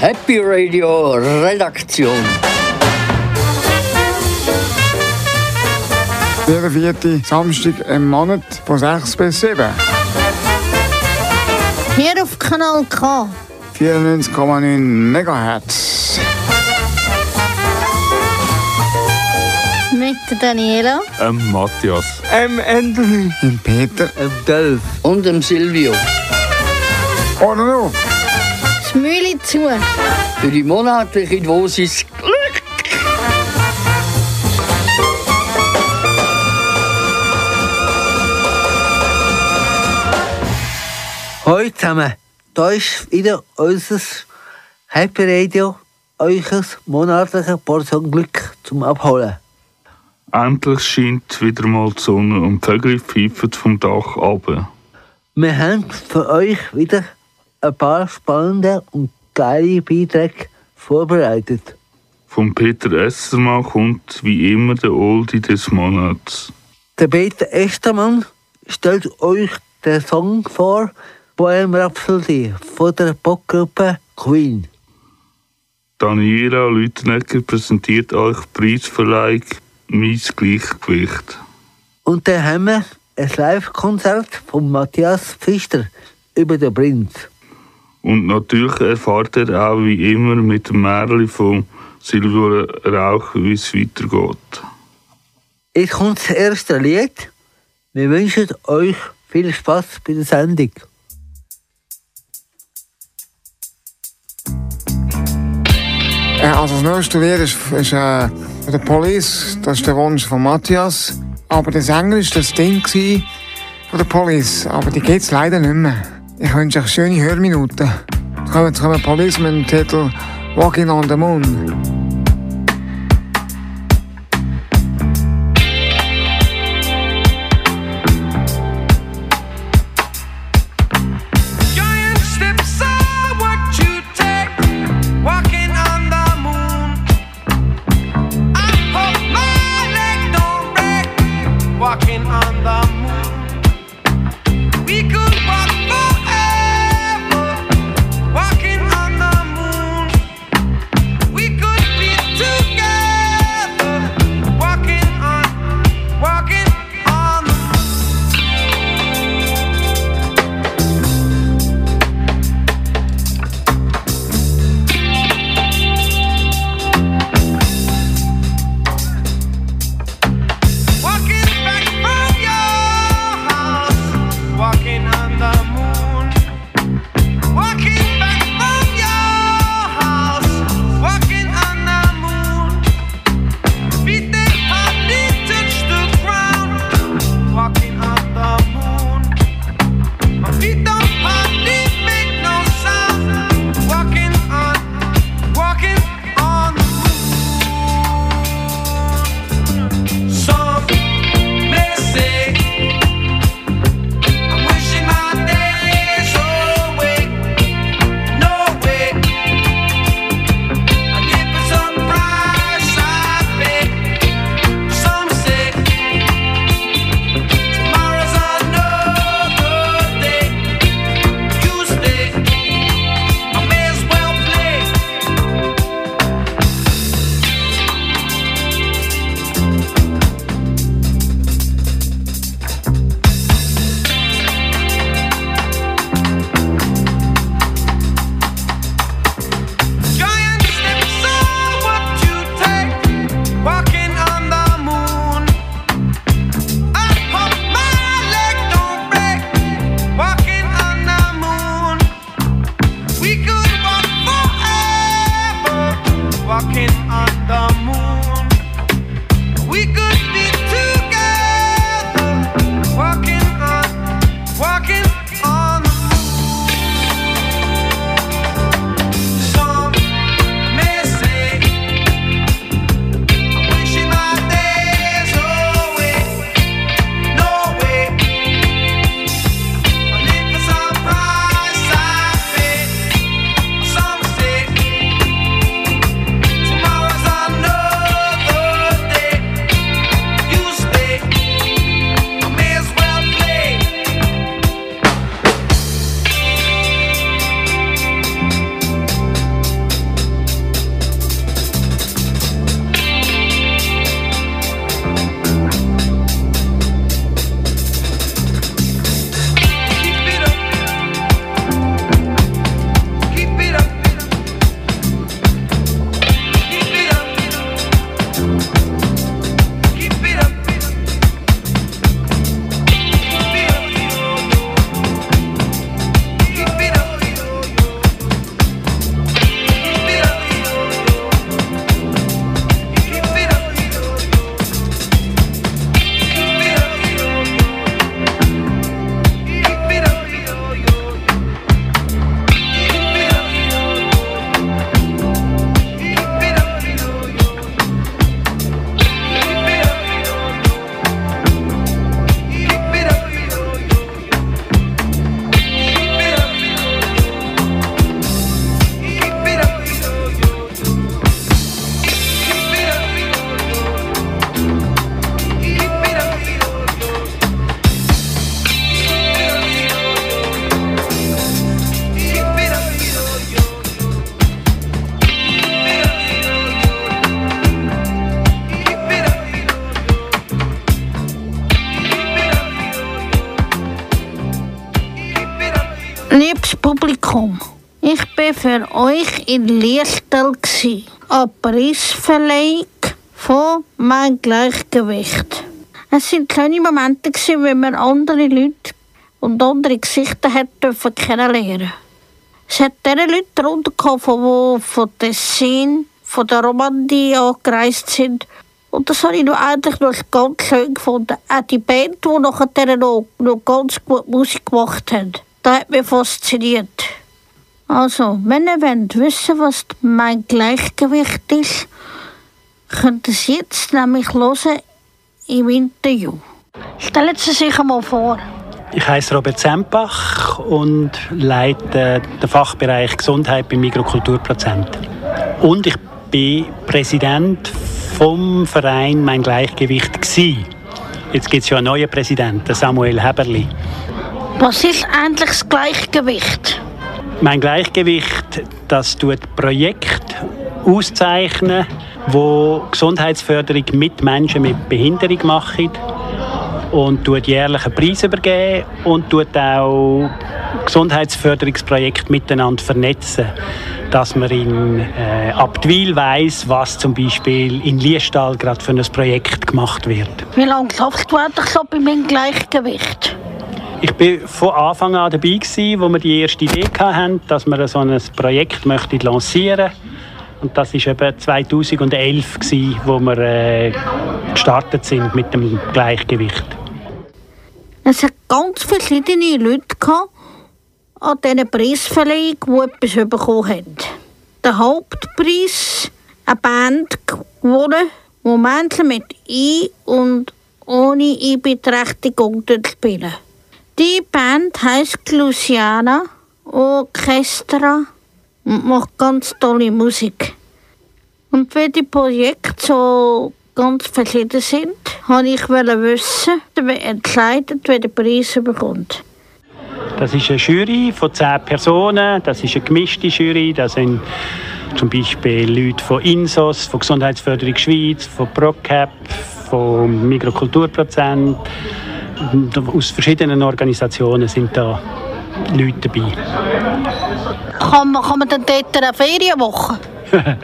Happy Radio Redaktion. Jeder vierte Samstag im Monat von 6 bis 7. Hier auf Kanal K. 94,9 MHz. Mit der Daniela. Ähm, Matthias. M. Anthony. Im Peter. Im Delf. Und im Silvio. Oder noch? Das Mühle zu. Für die monatliche Dosis Glück. Hallo zusammen, da ist wieder unser Happy Radio, euch monatliche Portion Glück zum Abholen. Endlich scheint wieder mal die Sonne und die Vögel pfeifen vom Dach runter. Wir haben für euch wieder ein paar spannende und geile Beiträge vorbereitet. Von Peter Essermann kommt wie immer der Oldie des Monats. Der Peter Estermann stellt euch den Song vor Bohem Rhapsody von der Popgruppe Queen. Daniela Lütenegger präsentiert euch Preisverleihung «Mein Gleichgewicht». Und dann haben wir ein Live-Konzert von Matthias Pfister über den Prinz. Und natürlich erfahrt ihr auch wie immer mit dem Märchen von Silvio Rauch, wie es weitergeht. Jetzt kommt das erste Lied. Wir wünschen euch viel Spaß bei der Sendung. Ja, also das nächste Lied ist, ist äh, von der Police. Das ist der Wunsch von Matthias. Aber der Sänger war das Ding von der Police. Aber die geht es leider nicht mehr. Ich wünsche euch schöne Hörminuten. Kommen, jetzt kommen Police mit dem Titel Walking on the Moon. In Liestal eine Preisverleihung von «Mein Gleichgewicht». Es sind kleine Momente, wenn man andere Leute und andere Gesichter hat dürfen kennenlernen. Es hat diese Leute darunter gehabt, die von Tessin, von der Romandie angereist sind. Und das habe ich noch eigentlich noch ganz schön gefunden. Auch die Band, die nachher noch, noch ganz gut Musik gemacht hat, das hat mich fasziniert. Also, wenn ihr wollt wissen, was mein Gleichgewicht ist, könnt ihr es jetzt nämlich hören im Interview. Stellen Sie sich einmal vor. Ich heiße Robert Sempach und leite den Fachbereich Gesundheit beim Mikrokulturprozent. Und ich bin Präsident vom Verein Mein Gleichgewicht gsi. Jetzt gibt es ja einen neuen Präsidenten, Samuel Heberli. Was ist eigentlich das Gleichgewicht? Mein Gleichgewicht, das tut Projekt auszeichnen, wo Gesundheitsförderung mit Menschen mit Behinderung machen und tut jährliche Preise übergeben und tut auch Gesundheitsförderungsprojekte miteinander vernetzen, dass man in äh, Abtwil weiß, was zum Beispiel in Liestal gerade für ein Projekt gemacht wird. Wie lange schaffst du so bei meinem Gleichgewicht? Ich bin von Anfang an dabei gewesen, wo wir die erste Idee hatten, dass wir so ein Projekt möchten lancieren und das ist eben 2011 gewesen, wo wir äh, gestartet sind mit dem Gleichgewicht. Es hat ganz verschiedene Leute gehabt, an diesen Preisverleihung, die etwas bekommen haben. Der Hauptpreis, eine Band gewonnen, wo Menschen mit Ein- und ohne Einbeeinträchtigung spielen. Die Band heisst Luciana Orchestra und macht ganz tolle Musik. Und weil die Projekte so ganz verschieden sind, wollte ich wissen, wer entscheidet, wer den Preis bekommt. Das ist eine Jury von zehn Personen, das ist eine gemischte Jury, das sind zum Beispiel Leute von INSOS, von Gesundheitsförderung Schweiz, von ProCap, vom Mikrokulturprozent. Aus verschiedenen Organisationen sind da Leute dabei. Kann man, kann man dann dort eine Ferienwoche?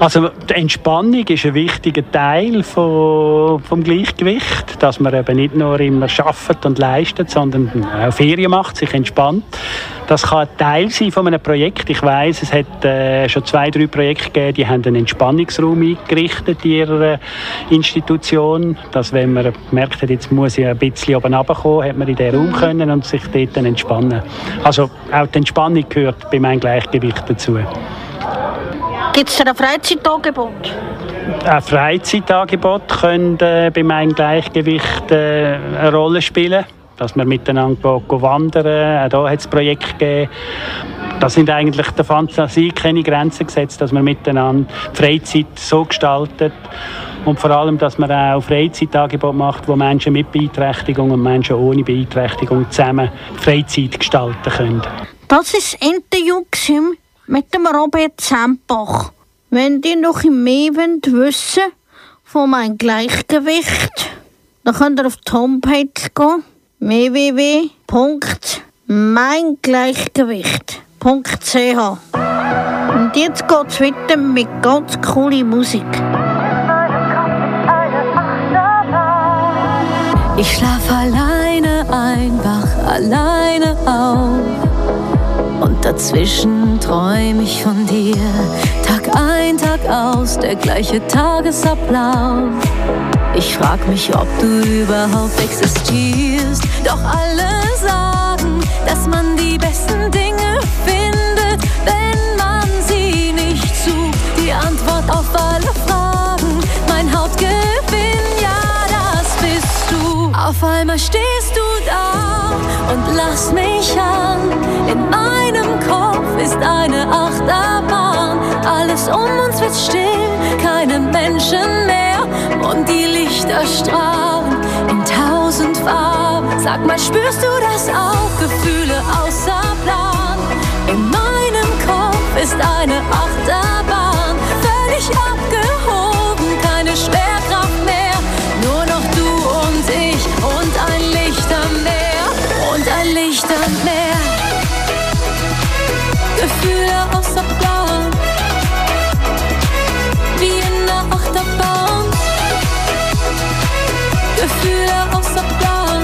Also die Entspannung ist ein wichtiger Teil von, vom Gleichgewicht, dass man eben nicht nur immer schafft und leistet, sondern auch Ferien macht, sich entspannt. Das kann Teil sein von einem Projekt. Ich weiß, es hat äh, schon zwei, drei Projekte gegeben, die haben einen Entspannungsraum eingerichtet in ihrer Institution, dass wenn man merkt, hat, jetzt muss ich ein bisschen oben runterkommen, hat man in den Raum können und sich dort dann entspannen. Also auch die Entspannung gehört bei meinem Gleichgewicht dazu. Gibt es ein Freizeitangebot? Ein Freizeitangebot könnte äh, bei meinem Gleichgewicht äh, eine Rolle spielen. Dass wir miteinander wandern. Auch da hat es Projekte gegeben. Da sind eigentlich der Fantasie keine Grenzen gesetzt, dass man miteinander die Freizeit so gestaltet. Und vor allem, dass man auch Freizeitangebote macht, wo Menschen mit Beeinträchtigung und Menschen ohne Beeinträchtigung zusammen Freizeit gestalten können. Das war das Interview mit dem Robert Sempach. Wenn ihr noch mehr wollt wissen von meinem Gleichgewicht, dann könnt ihr auf die Homepage gehen www.meingleichgewicht.ch Und jetzt geht's weiter mit ganz cooler Musik. Ich schlaf alleine ein, wach alleine auf. Dazwischen träum ich von dir. Tag ein, Tag aus, der gleiche Tagesablauf. Ich frag mich, ob du überhaupt existierst. Doch alle sagen, dass man die besten Dinge findet, wenn man sie nicht sucht. Die Antwort auf alle Fragen, mein Hauptgewinn, ja, das bist du. Auf einmal stehst du und lachst mich an. In meinem Kopf ist eine Achterbahn. Alles um uns wird still, keine Menschen mehr. Und die Lichter strahlen in tausend Farben. Sag mal, spürst du das auch? Gefühle außer Plan. In meinem Kopf ist eine Achterbahn. Völlig abgehoben, keine Schwerkraft Licht am Meer. Gefühle außer Plan, wie in der Achterbahn. Gefühle außer Plan,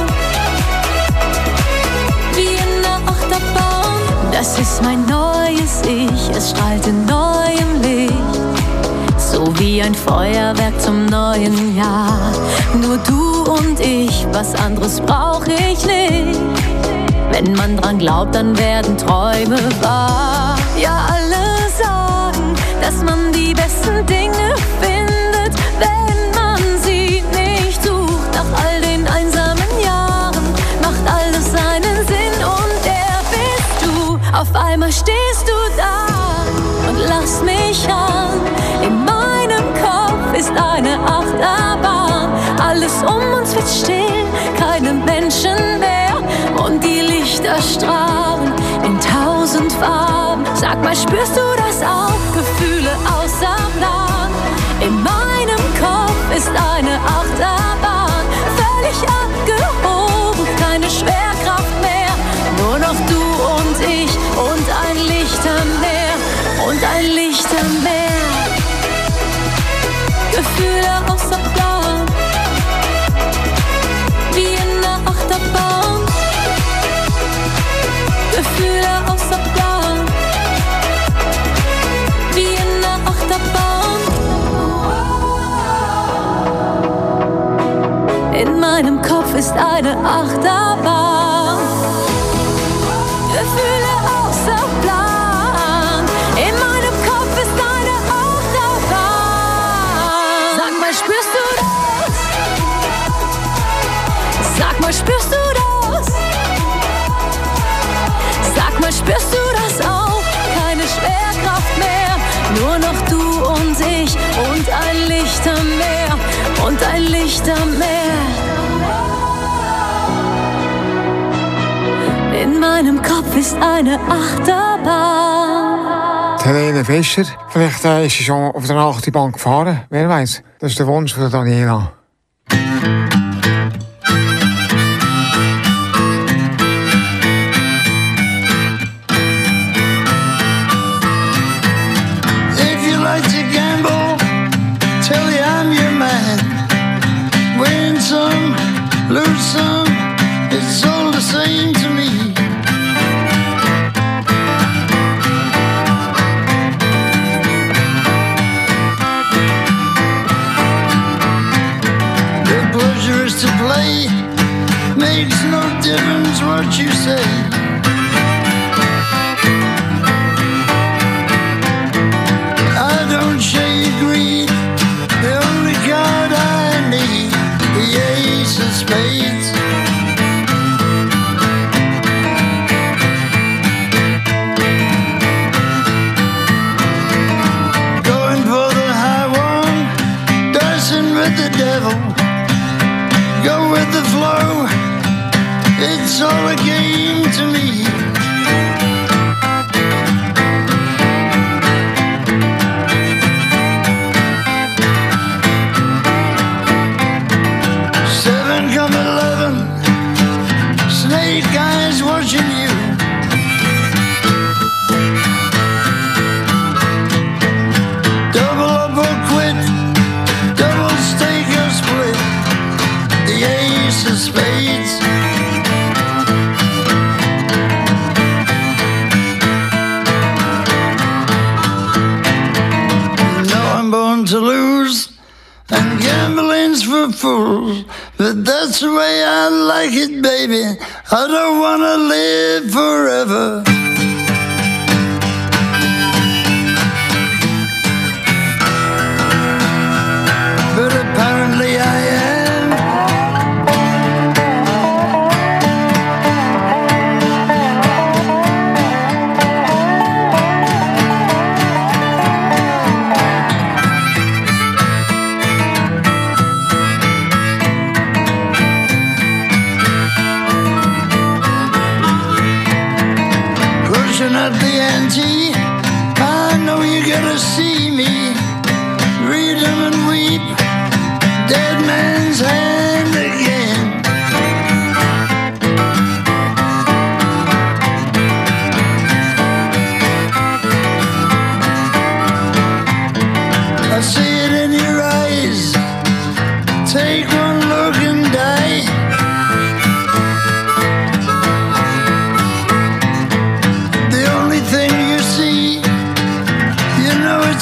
wie in der Achterbahn. Das ist mein neues Ich, es strahlt in neuem Licht. So wie ein Feuerwerk zum neuen Jahr. Nur du und ich, was anderes brauch ich nicht. Wenn man dran glaubt, dann werden Träume wahr. Ja, alle sagen, dass man die besten Dinge findet, wenn man sie nicht sucht. Nach all den einsamen Jahren macht alles seinen Sinn und der bist du. Auf einmal stehst du da und lachst mich an. In meinem Kopf ist eine Achterbahn. Alles um uns wird still, keine Menschen mehr. Und die Lichter strahlen in tausend Farben. Sag mal, spürst du das auch? Gefühle außer Plan. In meinem Kopf ist eine Achterbahn. Völlig abgehoben, keine Schwerkraft meinem Kopf ist eine Achterbahn. Gefühle außer Plan. In meinem Kopf ist eine Achterbahn. Sag mal, spürst du das? Sag mal, spürst du das? Sag mal, spürst du das auch? Keine Schwerkraft mehr, nur noch du und ich und ein Licht am Meer und ein Licht am Meer. Ist eine Achterbahn. Helene Fischer, vielleicht äh, ist sie schon auf der Achterbahn gefahren, wer weiß. Das ist der Wunsch von Daniela. It's all a game to me. Like it, baby. I don't wanna live forever.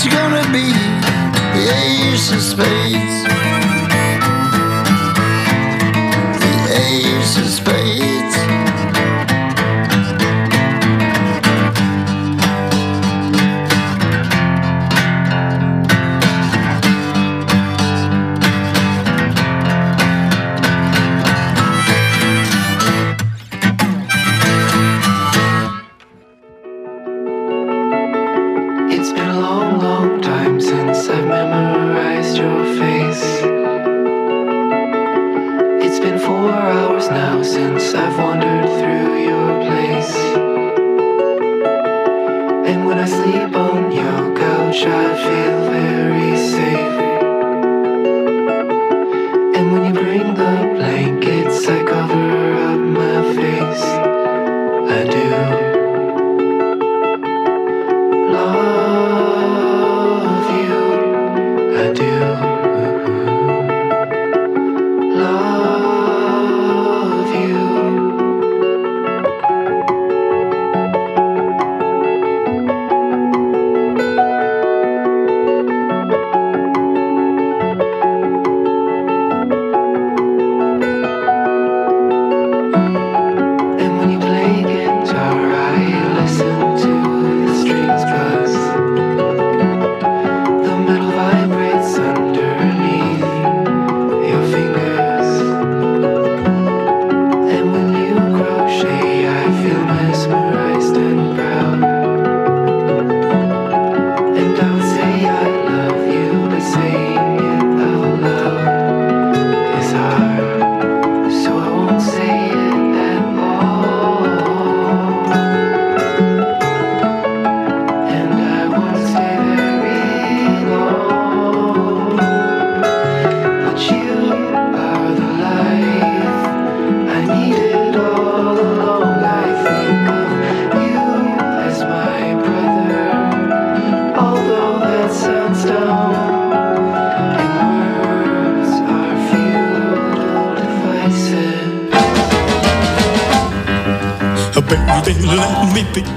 it's gonna be the ace of spades. The ace of spades.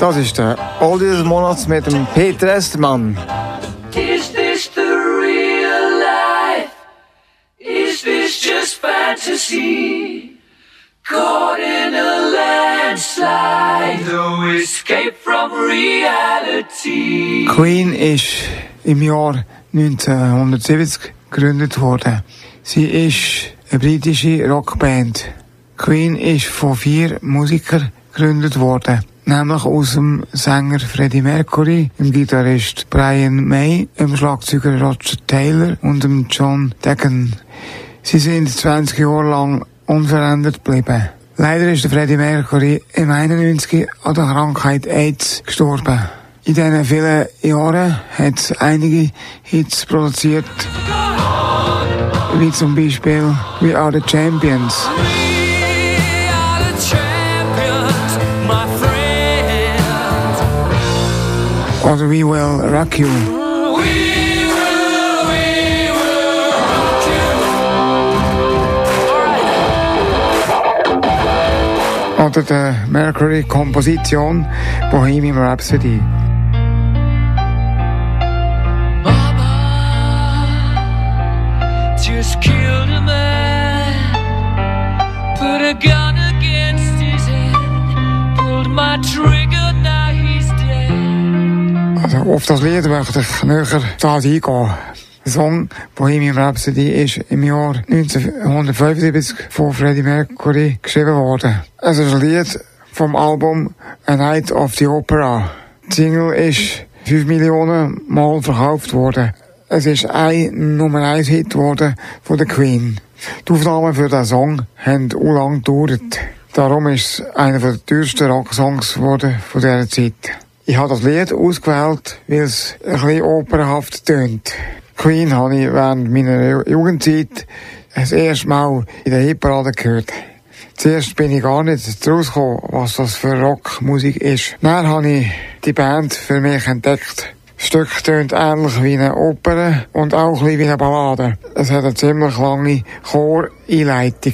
Das ist der Oldie des Monats mit dem Peter. Is this the real life? Is this just fantasy? Caught in a landslide, no escape from reality. Queen ist im Jahr 1970 gegründet worden. Sie ist eine britische Rockband. Queen ist von vier Musikern gegründet worden. Nämlich aus dem Sänger Freddie Mercury, dem Gitarrist Brian May, dem Schlagzeuger Roger Taylor und dem John Deacon. Sie sind 20 Jahre lang unverändert geblieben. Leider ist Freddie Mercury im 91 an der Krankheit AIDS gestorben. In diesen vielen Jahren hat es einige Hits produziert, wie zum Beispiel We Are the Champions. Oder We Will Rock You. We will, rock you. Oder der Mercury-Komposition Bohemian Rhapsody. Auf das Lied möchte ich näher da eingehen. Der Song Bohemian Rhapsody ist im Jahr 1975 von Freddie Mercury geschrieben worden. Es ist ein Lied vom Album A Night of the Opera. Die Single ist 5 Millionen Mal verkauft worden. Es ist ein Nummer 1 Hit geworden von der Queen. Die Aufnahmen für diesen Song haben auch lang gedauert. Darum ist es einer der teuersten Rocksongs geworden von dieser Zeit. Ich habe das Lied ausgewählt, weil es ein bisschen opernhaft tönt. Queen habe ich während meiner Jugendzeit das erste Mal in der Hitparade gehört. Zuerst bin ich gar nicht rausgekommen, was das für Rockmusik ist. Dann habe ich die Band für mich entdeckt. Das Stück tönt ähnlich wie eine Oper und auch ein bisschen wie eine Ballade. Es hat eine ziemlich lange Choreinleitung.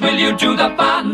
will you do the fun?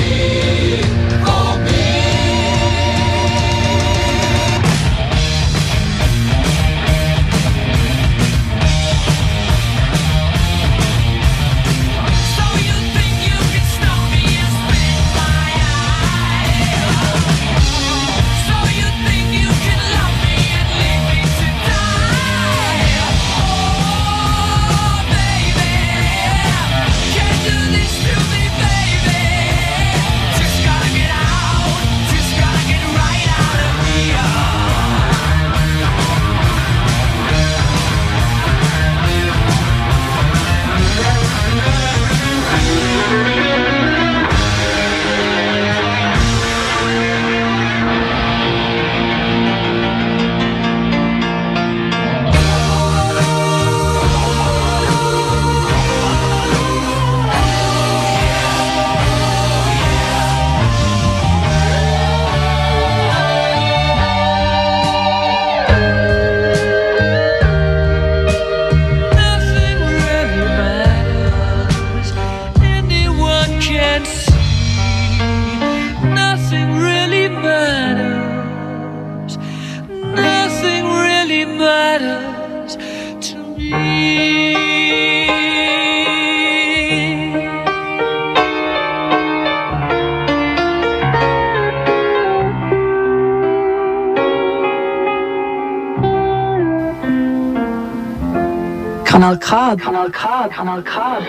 K. Kanal K. Kanal K.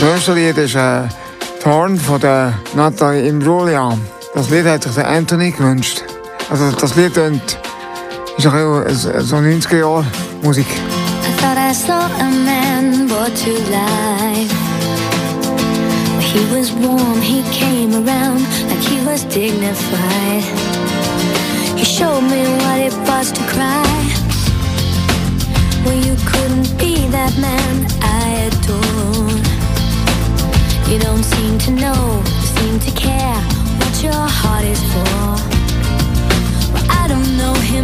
Das erste Lied ist äh, Torn von der Nathalie Imbruglia. Das Lied hat sich der Anthony gewünscht. Also das Lied ist ein so 90er Jahre Musik. I thought I saw a man brought to life. He was warm, he came around like he was dignified. He showed me what it was to cry. you couldn't be that man I adore. You don't seem to know, you seem to care what your heart is for. Well, I don't know him.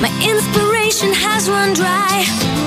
My inspiration has run dry.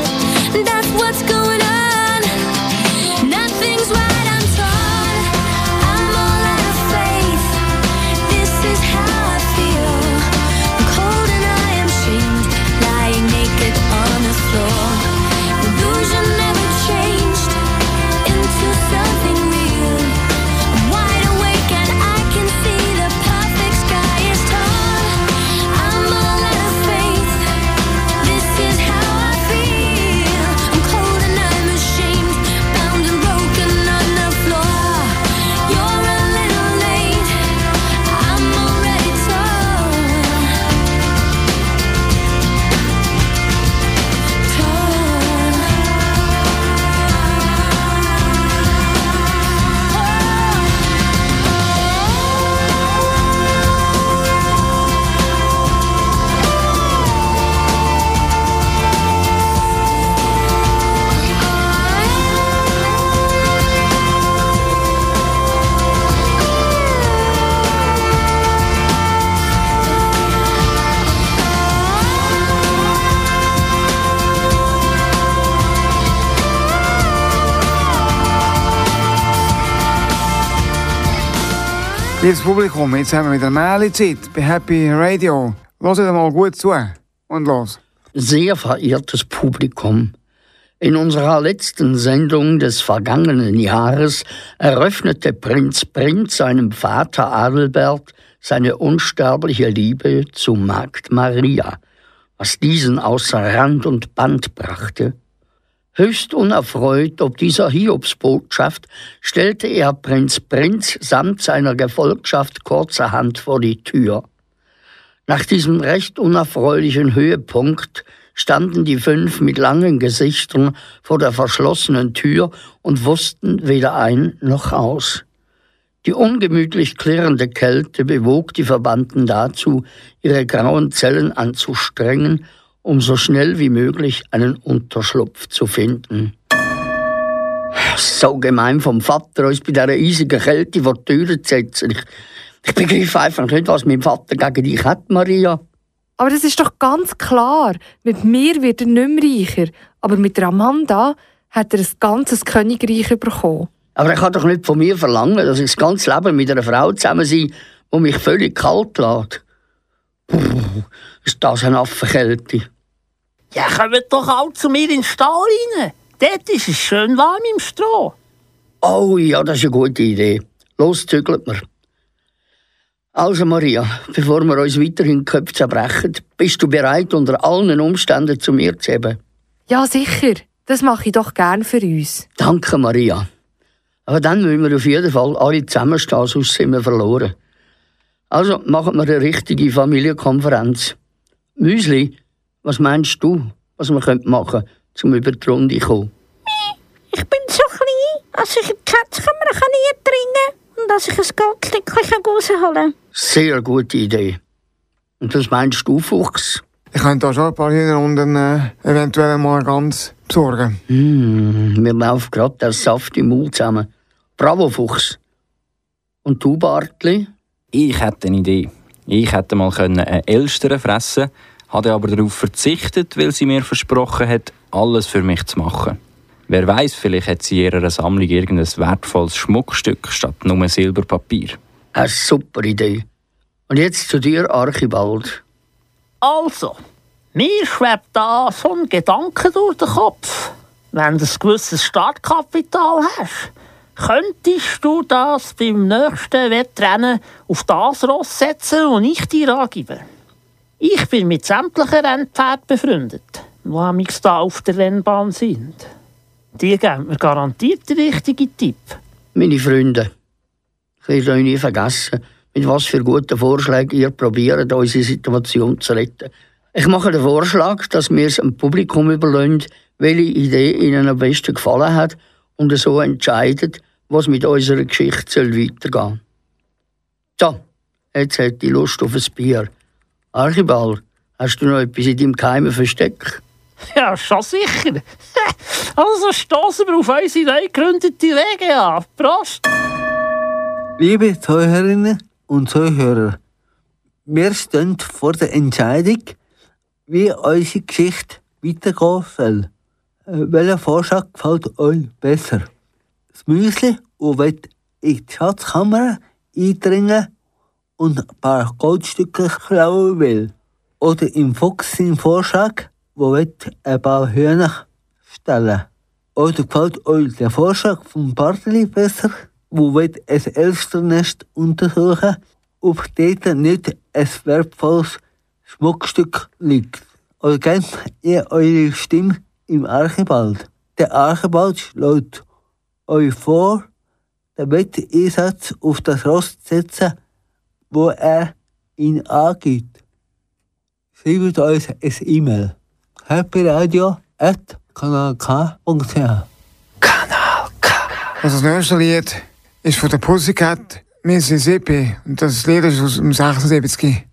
Liebes Publikum, jetzt haben wir wieder Mähle-Zeit bei Happy Radio. Hört mal gut zu und los. Sehr verehrtes Publikum, in unserer letzten Sendung des vergangenen Jahres eröffnete Prinz Prinz seinem Vater Adelbert seine unsterbliche Liebe zu Magd Maria, was diesen außer Rand und Band brachte. Höchst unerfreut ob dieser Hiobsbotschaft stellte er Prinz Prinz samt seiner Gefolgschaft kurzerhand vor die Tür. Nach diesem recht unerfreulichen Höhepunkt standen die fünf mit langen Gesichtern vor der verschlossenen Tür und wussten weder ein noch aus. Die ungemütlich klirrende Kälte bewog die Verbannten dazu, ihre grauen Zellen anzustrengen, um so schnell wie möglich einen Unterschlupf zu finden. So gemein vom Vater, uns bei dieser riesigen Kälte vor die Türe zu setzen. Ich, ich begreife einfach nicht, was mein Vater gegen dich hat, Maria. Aber das ist doch ganz klar. Mit mir wird er nicht mehr reicher. Aber mit der Amanda hat er ein ganzes Königreich bekommen. Aber er kann doch nicht von mir verlangen, dass ich das ganze Leben mit einer Frau zusammen sein, die mich völlig kalt lässt. Puh, ist das eine Affenkälte. Ja, kommt doch alle zu mir in den Stall rein. Dort ist es schön warm im Stroh. Oh ja, das ist eine gute Idee. Los, zügelt mir. Also Maria, bevor wir uns weiterhin die Köpfe zerbrechen, bist du bereit, unter allen Umständen zu mir zu haben? Ja, sicher. Das mache ich doch gern für uns. Danke, Maria. Aber dann müssen wir auf jeden Fall alle zusammenstehen, sonst sind wir verloren. Also machen wir eine richtige Familienkonferenz. Müsli, was meinst du, was wir könnten machen um über die Runde zu kommen? Ich bin so klein, dass ich in die Schatzkammer kann nie dringen und dass ich ein Goldstückchen rausholen kann. Sehr gute Idee. Und was meinst du, Fuchs? Ich könnte da schon ein paar Hinrunden äh, eventuell mal ganz besorgen. Mm, wir laufen gerade der Saft im Mund zusammen. Bravo, Fuchs. Und du, Bartli? Ich hätte eine Idee. Ich hätte mal können einen Elstern fressen hatte aber darauf verzichtet, weil sie mir versprochen hat, alles für mich zu machen. Wer weiß, vielleicht hat sie in ihrer Sammlung irgendein wertvolles Schmuckstück statt nur Silberpapier. Eine super Idee. Und jetzt zu dir, Archibald. Also, mir schwebt da so ein Gedanke durch den Kopf. Wenn du ein gewisses Startkapital hast, könntest du das beim nächsten Wettrennen auf das Ross setzen und ich dir angeben. Ich bin mit sämtlichen Rennpferden befreundet, die da auf der Rennbahn sind. Die geben mir garantiert den richtigen Tipp. Meine Freunde, ich werde euch nie vergessen, mit was für guten Vorschlägen ihr probiert, unsere Situation zu retten. Ich mache den Vorschlag, dass wir es dem Publikum überlassen, welche Idee ihnen am besten gefallen hat und so entscheiden, was mit unserer Geschichte weitergehen soll. So, jetzt hätte ich Lust auf ein Bier. Archibald, hast du noch etwas in deinem geheimen Versteck? Ja, schon sicher. Also stoßen wir auf unsere neu gegründete WGA. Prost! Liebe Zuhörerinnen und Zuhörer, wir stehen vor der Entscheidung, wie unsere Geschichte weitergehen soll. Äh, Welcher Vorschlag gefällt euch besser? Das Müsli, das wird in die Schatzkammer eindringen und ein paar Goldstücke klauen will. Oder im Fuchs sein Vorschlag, wo wird ein paar Hühner stellen. Oder gefällt euch der Vorschlag vom Barteli besser, wo wird ein Elsternest untersuchen, ob dort nicht ein wertvolles Schmuckstück liegt. Oder gebt ihr eure Stimme im Archibald. Der Archibald schlägt euch vor, den Wetteinsatz auf das Ross zu setzen, wo er ihn angibt. Schreibt uns ein E-Mail. happyradio at kanalk.ch Also das nächste Lied ist von der Pussycat Mississippi und das Lied ist aus dem 76.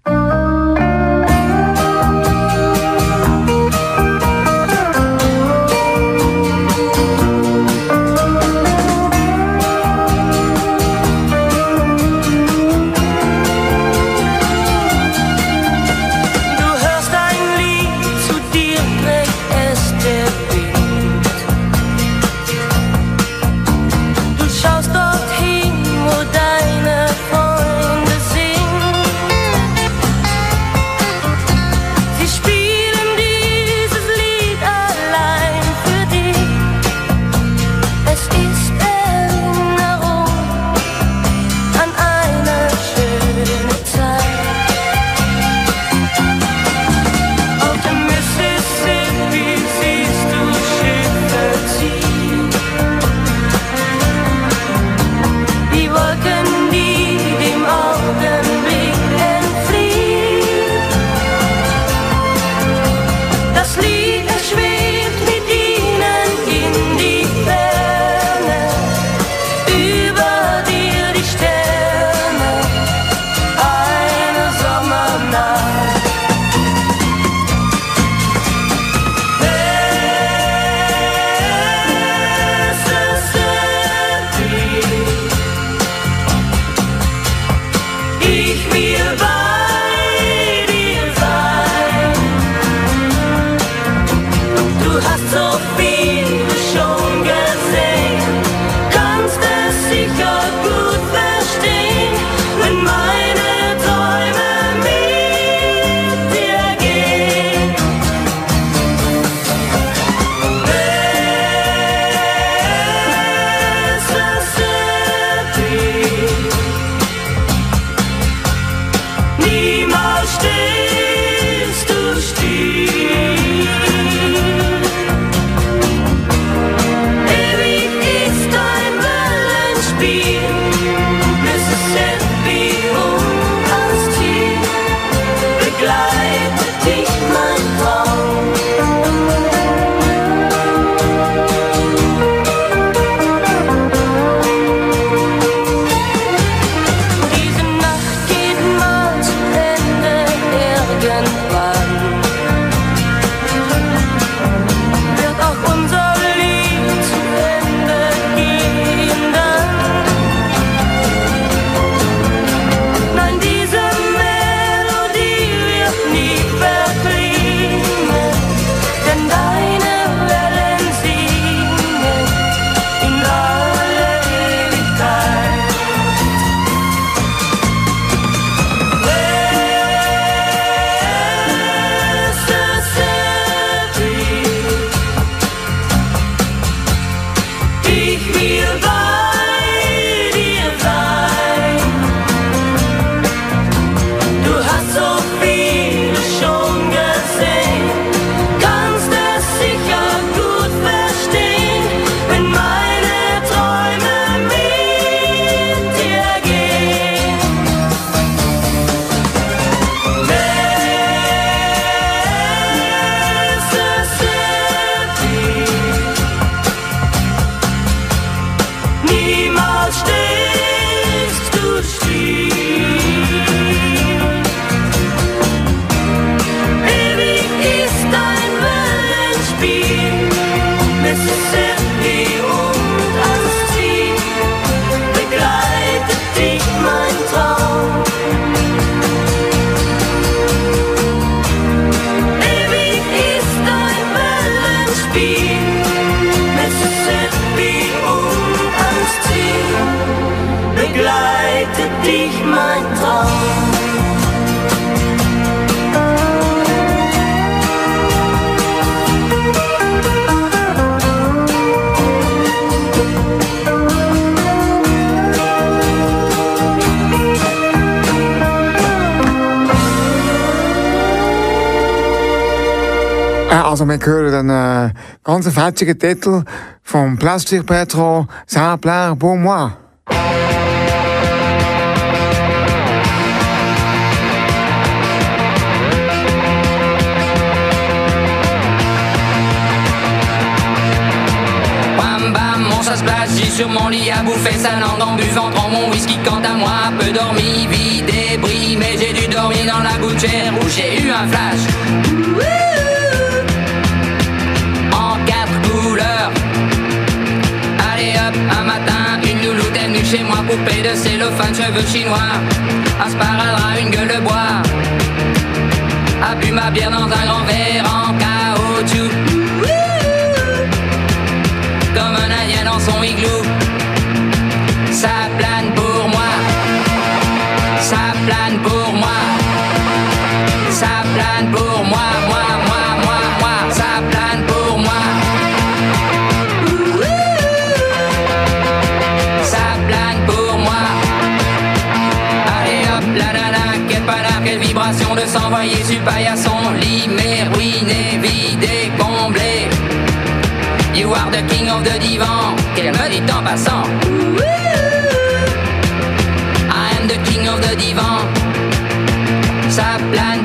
einen äh, eh, ganz fetzigen Titel vom Plastic Petro Saint-Plaire pour moi. sur mon lit à bouffer sa langue en buvant. Mon whisky quant à moi peu dormi vie débris. Mais j'ai dû dormir dans la gouttière où j'ai eu un flash. chez moi, poupée de cellophane, cheveux chinois, un une gueule de bois, a ma bière dans un grand verre, envoyé sur paillasson, limé, ruiné, vidé, comblé. You are the king of the divan, qu'elle me dit en passant. I am the king of the divan. Sa plane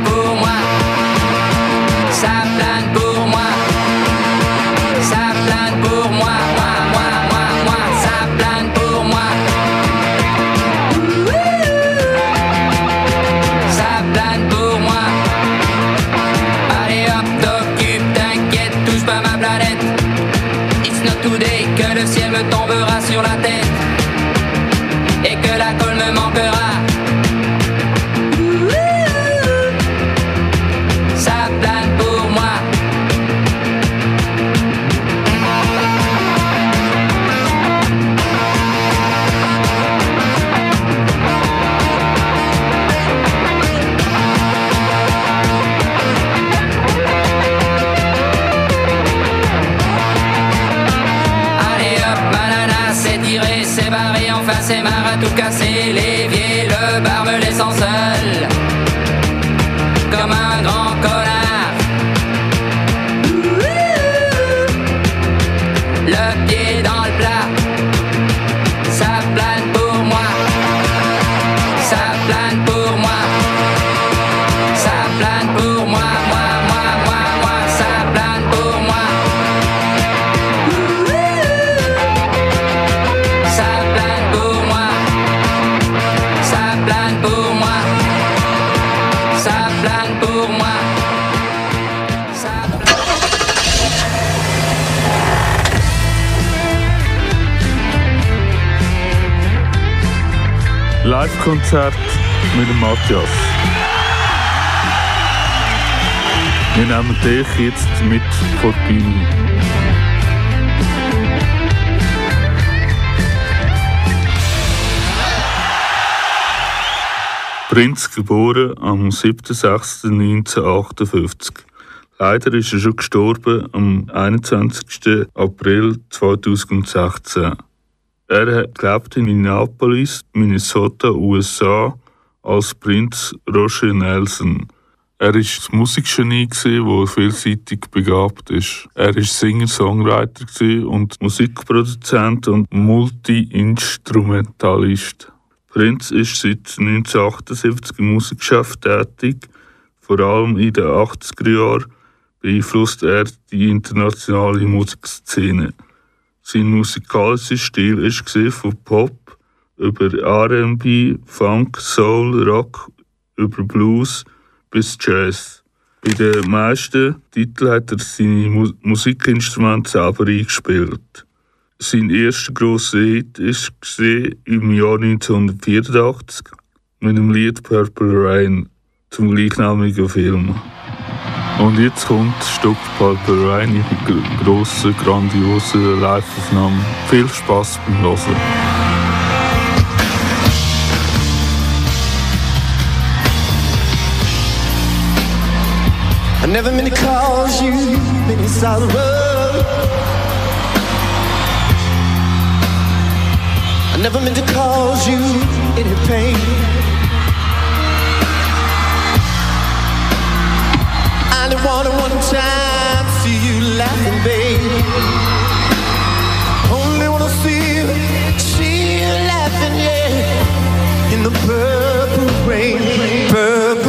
tout casser, l'évier, le bar me laissant seul. Comme un grand connard. Le pied dans le plat. Live-Konzert mit dem Matthias. Wir nehmen dich jetzt mit vor die Bühne. Prinz geboren am 7.6.1958. Leider ist er schon gestorben am 21. April 2016. Er hat in Minneapolis, Minnesota, USA, als Prinz Roger Nelson. Er war das Musikgenie, das vielseitig begabt ist. Er war Singer-Songwriter und Musikproduzent und Multi-Instrumentalist. Prinz ist seit 1978 im Musikgeschäft tätig. Vor allem in den 80er Jahren beeinflusst er die internationale Musikszene. Sein musikalischer Stil ist von Pop über R&B, Funk, Soul, Rock, über Blues bis Jazz. Bei den meisten Titeln hat er seine Mu Musikinstrumente selber eingespielt. Sein erster grosser Hit war im Jahr 1984 mit dem Lied Purple Rain zum gleichnamigen Film. Und jetzt kommt Rain in gr- grossen, grandiosen Live-Aufnahmen. Viel Spaß beim Hören. I never meant to cause you any sorrow. I never meant to cause you any pain. Wanted one time see you laughing, babe. Only wanna see you, see you laughing, yeah. In the purple rain, purple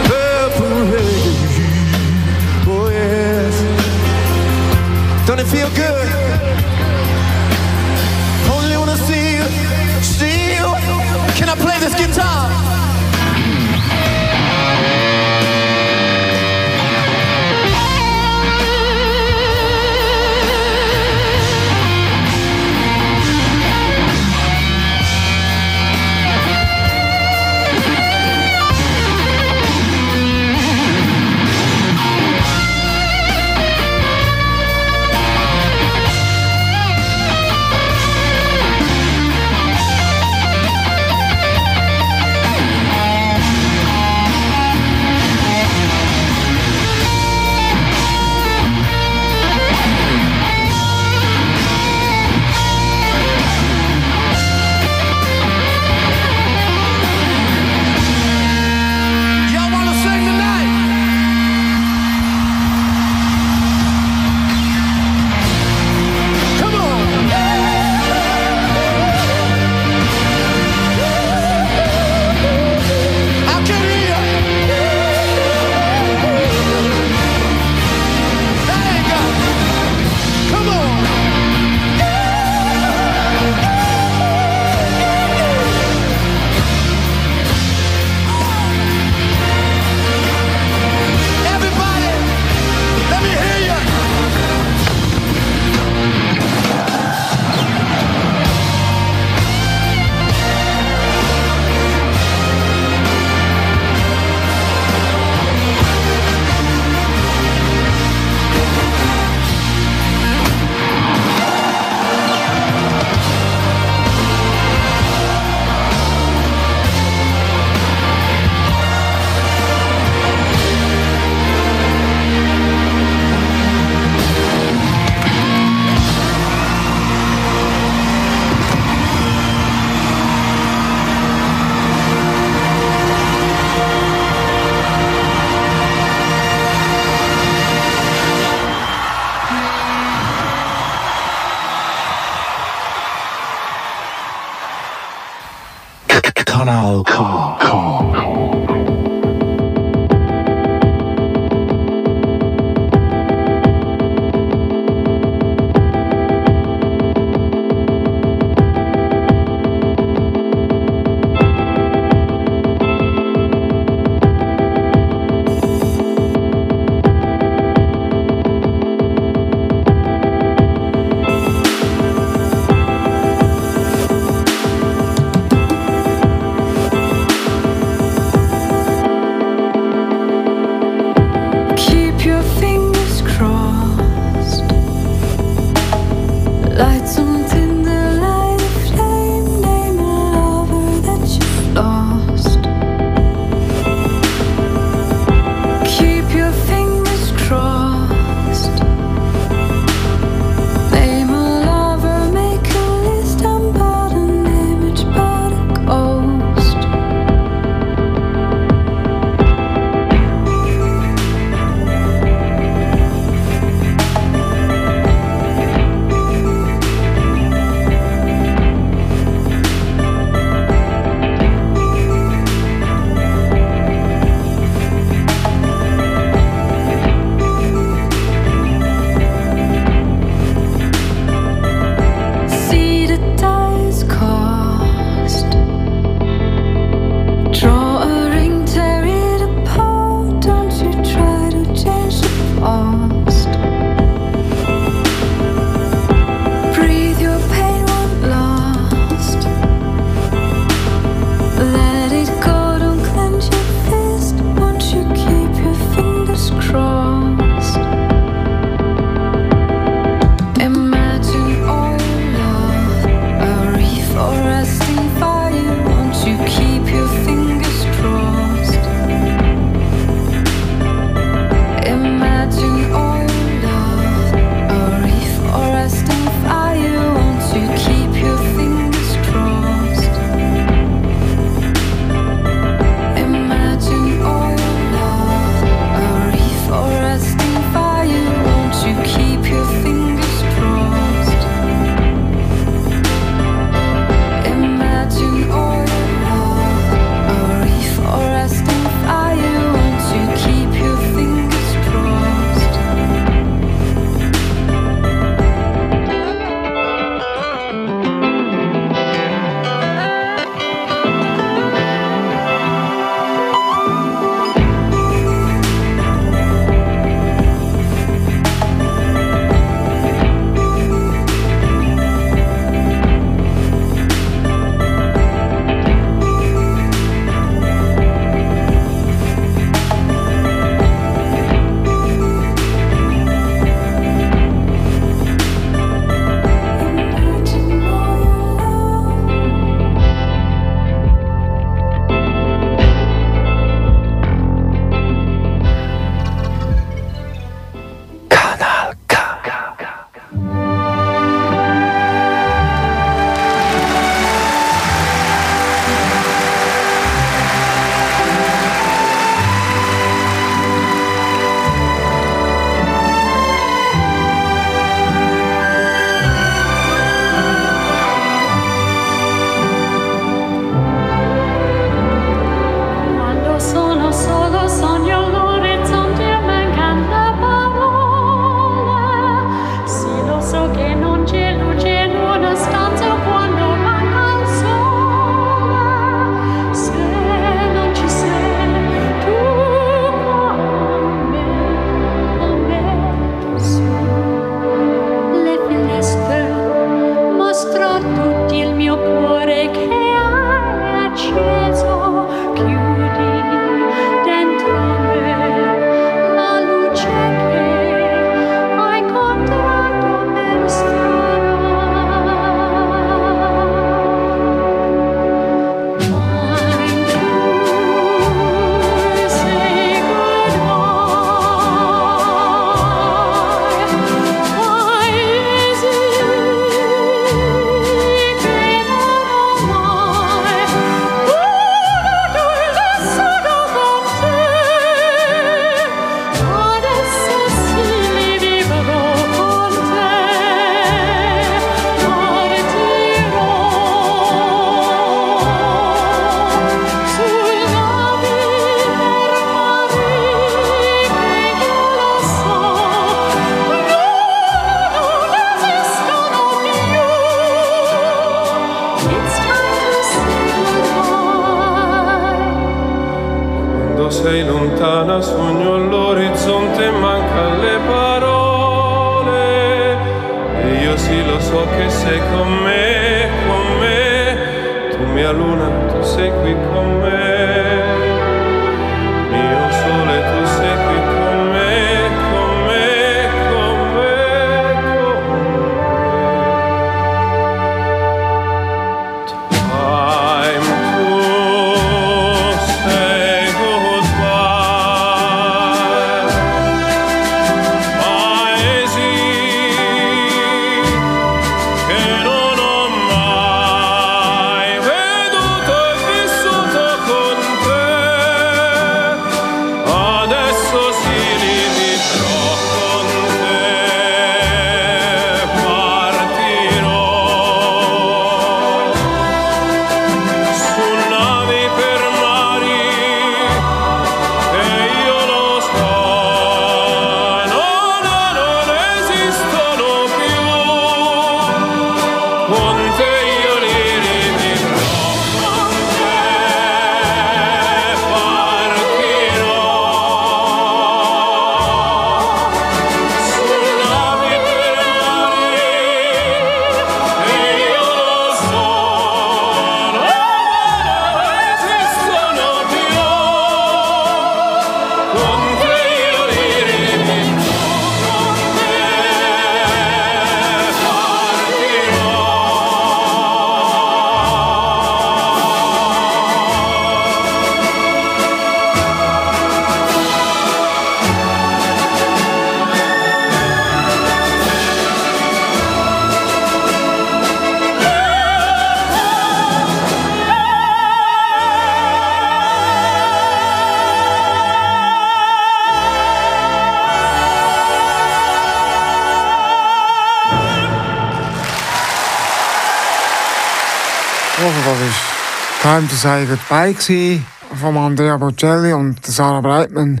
Say Goodbye gewesen, von Andrea Bocelli und Sarah Breitmann.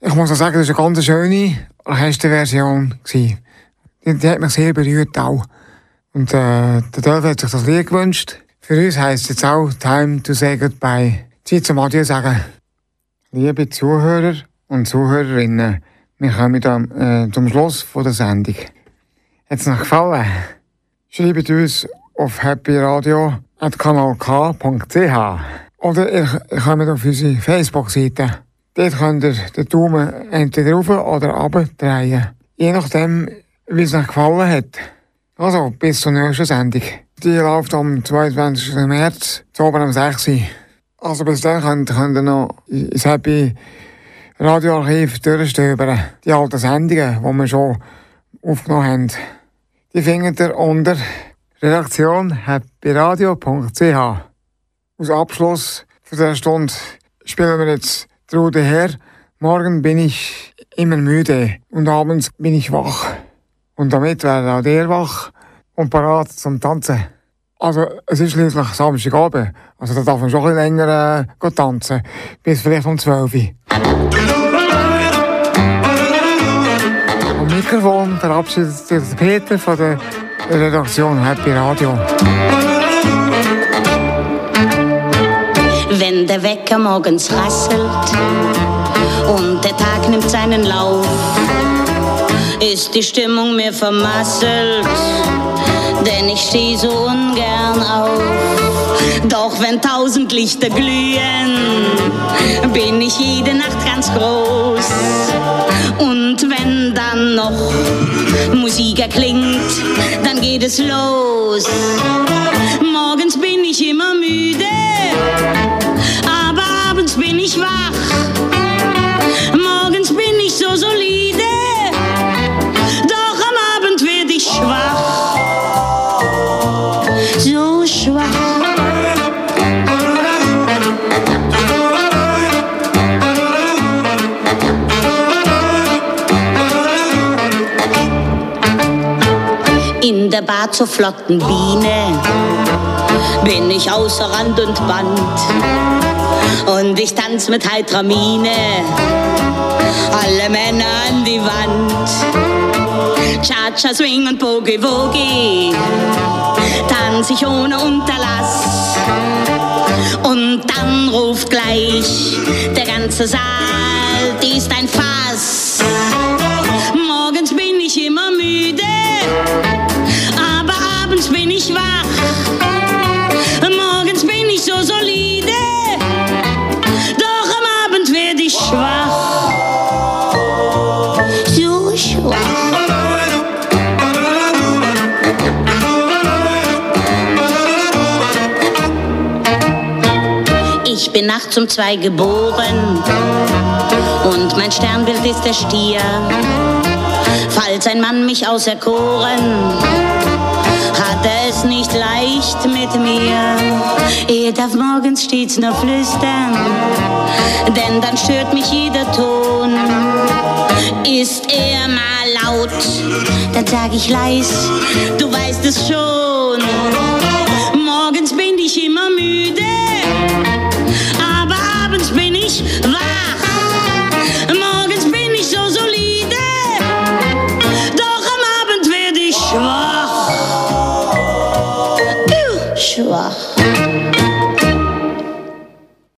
Ich muss auch sagen, das war eine ganz schöne Orchesterversion. Die, die hat mich sehr berührt auch. Und äh, der Dolph hat sich das Lied gewünscht. Für uns heisst es jetzt auch Time to Say Goodbye. Zeit zum Adieu sagen. Liebe Zuhörer und Zuhörerinnen, wir kommen dann, äh, zum Schluss von der Sendung. Hat es euch gefallen? Schreibt uns auf happyradio.kanalk.ch oder ihr kommt auf unsere Facebook-Seite. Dort könnt ihr den Daumen entweder rauf oder runter drehen. Je nachdem, wie es euch gefallen hat. Also, bis zur nächsten Sendung. Die läuft am 22. März, zu oben am 6. Uhr. Also bis dann könnt, könnt ihr noch ins Happy Radioarchiv durchstöbern. Die alten Sendungen, die wir schon aufgenommen haben. Die findet ihr unter Redaktion happyradio.ch. Als Abschluss für diese Stunde spielen wir jetzt Trude her. Morgen bin ich immer müde und abends bin ich wach. Und damit wäre auch der wach und parat zum Tanzen. Also, es ist schließlich Samstagabend. Also, da darf man schon ein länger äh, tanzen. Bis vielleicht um 12 Uhr. Am Mikrofon verabschiedet sich Peter von der Redaktion Happy Radio. Wenn der Wecker morgens rasselt und der Tag nimmt seinen Lauf, ist die Stimmung mir vermasselt, denn ich stehe so ungern auf. Doch wenn tausend Lichter glühen, bin ich jede Nacht ganz groß. Und dann noch Musik erklingt, dann geht es los. Morgens bin ich immer müde, aber abends bin ich wach. Der Bar zur flotten Biene bin ich außer Rand und Band. Und ich tanz mit heitrer Miene alle Männer an die Wand. Cha-Cha, Swing und Boogie Woogie tanz ich ohne Unterlass. Und dann ruft gleich der ganze Saal, die ist ein Fass. Bin nachts um zwei geboren und mein Sternbild ist der Stier. Falls ein Mann mich auserkoren, hat er es nicht leicht mit mir. Er darf morgens stets nur flüstern, denn dann stört mich jeder Ton. Ist er mal laut, dann sag ich leis, du weißt es schon. Morgens bin ich immer müde